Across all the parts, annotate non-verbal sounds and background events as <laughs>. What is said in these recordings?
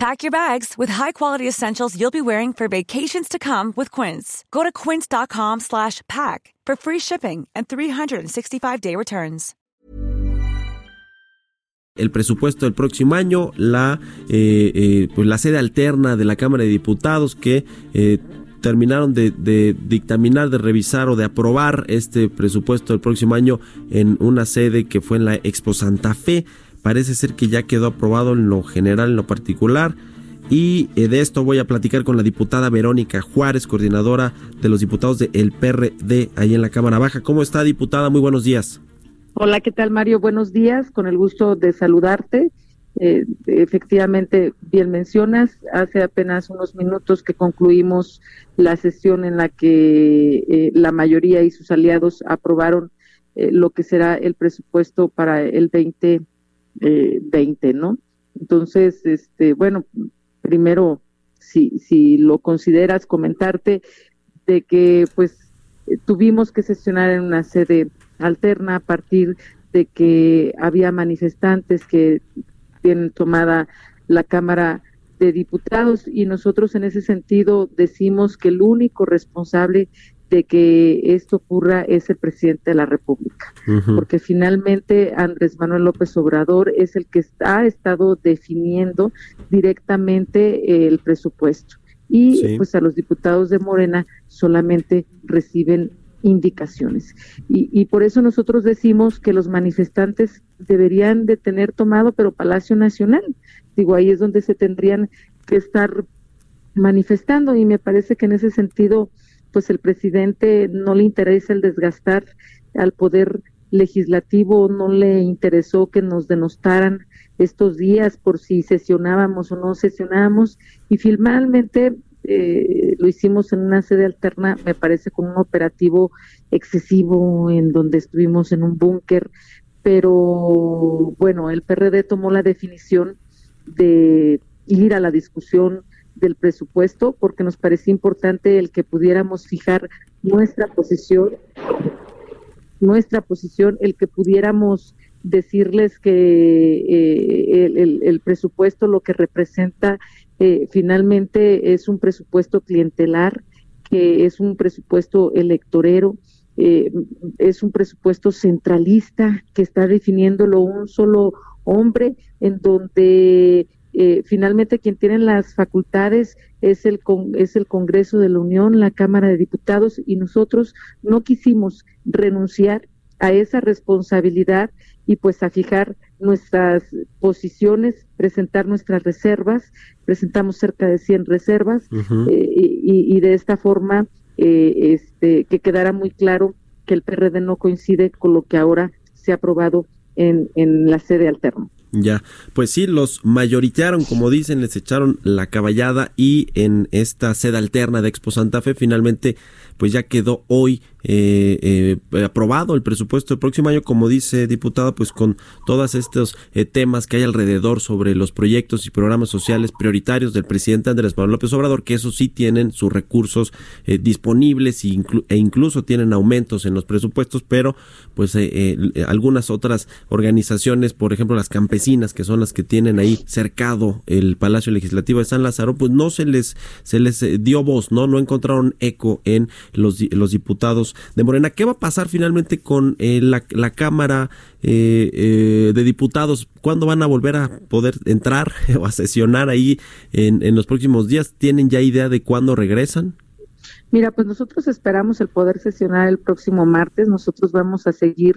Pack your bags with high-quality essentials you'll be wearing for vacations to come with Quince. Go to quince.com slash pack for free shipping and 365-day returns. El presupuesto del próximo año, la, eh, eh, pues la sede alterna de la Cámara de Diputados que eh, terminaron de, de, dictaminar, de revisar o de aprobar este presupuesto del próximo año en una sede que fue en la Expo Santa Fe. Parece ser que ya quedó aprobado en lo general, en lo particular. Y eh, de esto voy a platicar con la diputada Verónica Juárez, coordinadora de los diputados del PRD ahí en la Cámara Baja. ¿Cómo está, diputada? Muy buenos días. Hola, ¿qué tal, Mario? Buenos días. Con el gusto de saludarte. Eh, efectivamente, bien mencionas, hace apenas unos minutos que concluimos la sesión en la que eh, la mayoría y sus aliados aprobaron lo que será el presupuesto para el 20 eh, 20, ¿no? Entonces, este, bueno, primero, si, si lo consideras, comentarte de que pues tuvimos que sesionar en una sede alterna a partir de que había manifestantes que tienen tomada la Cámara de Diputados y nosotros en ese sentido decimos que el único responsable de que esto ocurra es el presidente de la República, porque finalmente Andrés Manuel López Obrador es el que ha estado definiendo directamente el presupuesto. Y pues a los diputados de Morena solamente reciben indicaciones. Y, y, por eso nosotros decimos que los manifestantes deberían de tener tomado, pero Palacio Nacional, digo, ahí es donde se tendrían que estar manifestando y me parece que en ese sentido pues el presidente no le interesa el desgastar al poder legislativo, no le interesó que nos denostaran estos días por si sesionábamos o no sesionábamos. Y finalmente eh, lo hicimos en una sede alterna, me parece con un operativo excesivo en donde estuvimos en un búnker, pero bueno, el PRD tomó la definición de ir a la discusión del presupuesto porque nos parecía importante el que pudiéramos fijar nuestra posición, nuestra posición, el que pudiéramos decirles que eh, el, presupuesto lo que representa eh, finalmente es un presupuesto clientelar, que es un presupuesto electorero, eh, es un presupuesto centralista que está definiéndolo un solo hombre, en donde eh, finalmente quien tiene las facultades es el, es el Congreso de la Unión, la Cámara de Diputados, y nosotros no quisimos renunciar a esa responsabilidad y pues a fijar nuestras posiciones, presentar nuestras reservas, presentamos cerca de 100 reservas eh, y, y, de esta forma eh, este, que quedara muy claro que el PRD no coincide con lo que ahora se ha aprobado en, en la sede alterna. Ya, pues sí, los mayoritearon, como dicen, les echaron la caballada y en esta sede alterna de Expo Santa Fe finalmente pues ya quedó hoy eh, eh, aprobado el presupuesto del próximo año, como dice diputado, pues con todos estos eh, temas que hay alrededor sobre los proyectos y programas sociales prioritarios del presidente Andrés Manuel López Obrador, que eso sí tienen sus recursos eh, disponibles e, e, incluso tienen aumentos en los presupuestos, pero pues eh, eh, algunas otras organizaciones, por ejemplo las campesinas, que son las que tienen ahí cercado el Palacio Legislativo de San Lázaro, pues no se les se les dio voz, no no encontraron eco en los, los diputados de Morena. ¿Qué va a pasar finalmente con eh, la, la, Cámara eh, eh, de Diputados? ¿Cuándo van a volver a poder entrar <laughs> o a sesionar ahí en, en los próximos días? ¿Tienen ya idea de cuándo regresan? Mira, pues nosotros esperamos el poder sesionar el próximo martes. Nosotros vamos a seguir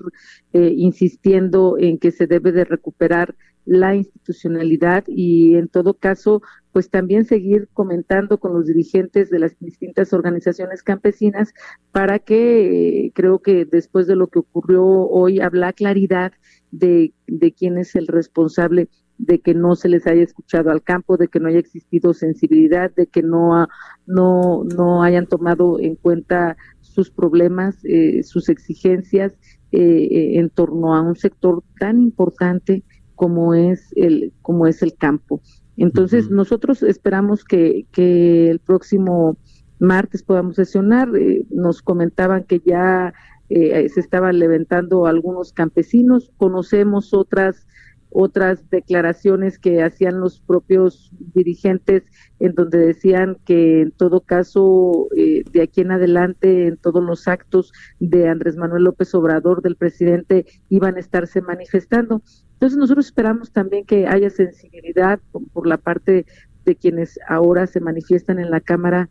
eh, insistiendo en que se debe de recuperar la institucionalidad y en todo caso, pues también seguir comentando con los dirigentes de las distintas organizaciones campesinas para que eh, creo que después de lo que ocurrió hoy habla claridad de, de quién es el responsable de que no se les haya escuchado al campo, de que no haya existido sensibilidad, de que no, no, no hayan tomado en cuenta sus problemas, eh, sus exigencias eh, en torno a un sector tan importante como es el, como es el campo. Entonces, nosotros esperamos que, que el próximo martes podamos sesionar. Eh, nos comentaban que ya eh, se estaban levantando algunos campesinos. Conocemos otras otras declaraciones que hacían los propios dirigentes en donde decían que en todo caso eh, de aquí en adelante en todos los actos de Andrés Manuel López Obrador del presidente iban a estarse manifestando. Entonces nosotros esperamos también que haya sensibilidad por, la parte de quienes ahora se manifiestan en la Cámara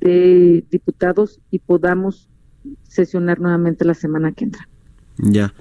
de Diputados y podamos sesionar nuevamente la semana que entra. Ya.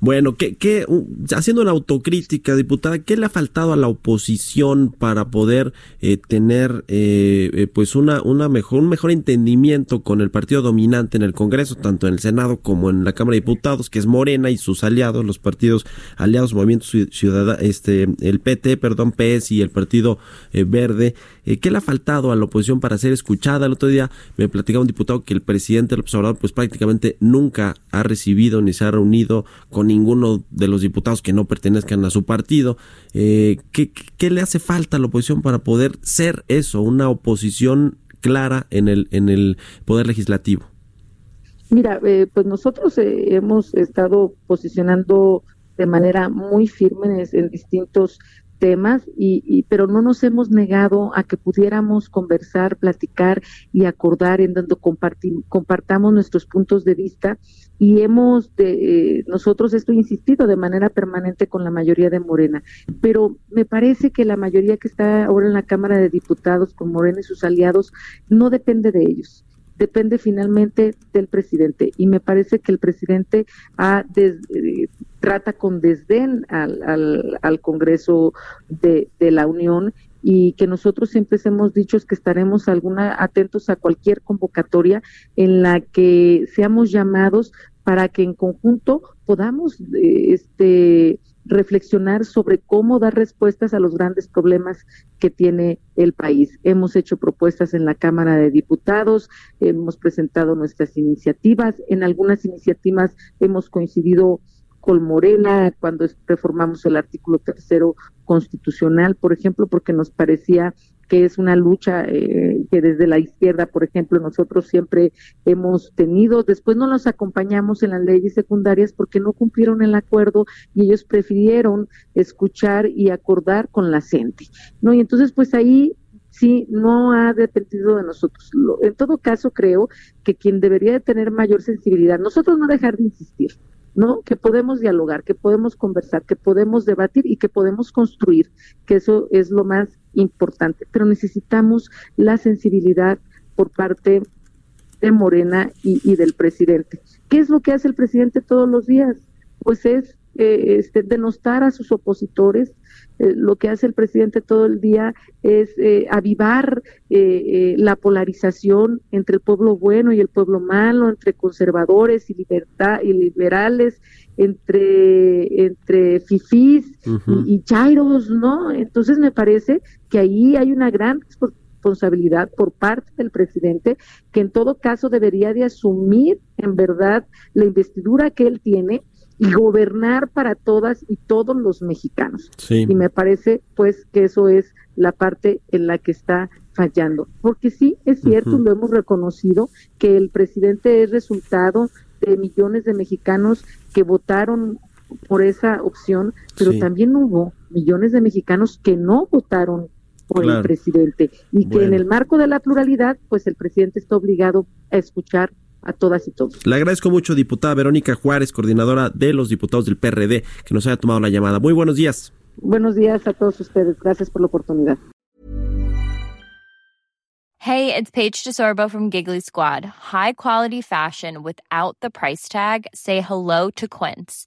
Bueno, ¿qué, qué, haciendo una autocrítica, diputada, ¿qué le ha faltado a la oposición para poder eh, tener eh, eh, pues una, una mejor, un mejor entendimiento con el partido dominante en el Congreso, tanto en el Senado como en la Cámara de Diputados, que es Morena y sus aliados, los partidos aliados, Movimiento Ciudadano, este, el PT, perdón, PS y el Partido Verde? ¿Qué le ha faltado a la oposición para ser escuchada? El otro día me platicaba un diputado que el presidente López Obrador pues prácticamente nunca ha recibido ni se ha reunido con ninguno de los diputados que no pertenezcan a su partido. Eh, ¿qué, le hace falta a la oposición para poder ser eso, una oposición clara en el, en el Poder Legislativo? Mira, eh, pues nosotros eh, hemos estado posicionando de manera muy firme en distintos temas, y, pero no nos hemos negado a que pudiéramos conversar, platicar y acordar en donde compartamos nuestros puntos de vista y hemos de, eh, nosotros esto insistido de manera permanente con la mayoría de Morena, pero me parece que la mayoría que está ahora en la Cámara de Diputados con Morena y sus aliados no depende de ellos depende finalmente del presidente. Y me parece que el presidente ha des, eh, trata con desdén al, al, Congreso de, la Unión y que nosotros siempre hemos dicho que estaremos alguna, atentos a cualquier convocatoria en la que seamos llamados para que en conjunto podamos eh, este, reflexionar sobre cómo dar respuestas a los grandes problemas que tiene el país. Hemos hecho propuestas en la Cámara de Diputados, hemos presentado nuestras iniciativas, en algunas iniciativas hemos coincidido con Morena cuando reformamos el artículo tercero constitucional, por ejemplo, porque nos parecía que es una lucha eh, que desde la izquierda, por ejemplo, nosotros siempre hemos tenido. Después no nos acompañamos en las leyes secundarias porque no cumplieron el acuerdo y ellos prefirieron escuchar y acordar con la gente, ¿no? Y entonces, pues ahí sí no ha dependido de nosotros. en todo caso, creo que quien debería de tener mayor sensibilidad, nosotros no dejar de insistir, ¿no? Que podemos dialogar, que podemos conversar, que podemos debatir y que podemos construir, que eso es lo más importante. Pero necesitamos la sensibilidad por parte de Morena y, del presidente. ¿Qué es lo que hace el presidente todos los días? Pues es eh, este, denostar a sus opositores, eh, lo que hace el presidente todo el día es eh, avivar eh, la polarización entre el pueblo bueno y el pueblo malo, entre conservadores y libertad y liberales, entre entre fifís y, y, chairos, ¿no? Entonces me parece que ahí hay una gran responsabilidad por parte del presidente que en todo caso debería de asumir en verdad la investidura que él tiene y gobernar para todas y todos los mexicanos. Y me parece pues que eso es la parte en la que está fallando. Porque sí, es cierto, lo hemos reconocido, que el presidente es resultado de millones de mexicanos que votaron por esa opción, pero también hubo millones de mexicanos que no votaron por el presidente. Y que en el marco de la pluralidad, pues el presidente está obligado a escuchar a todas y todos. Le agradezco mucho, diputada Verónica Juárez, coordinadora de los diputados del PRD, que nos haya tomado la llamada. Muy buenos días. Buenos días a todos ustedes. Gracias por la oportunidad. Hey, it's Paige DeSorbo from Giggly Squad. High quality fashion without the price tag. Say hello to Quince.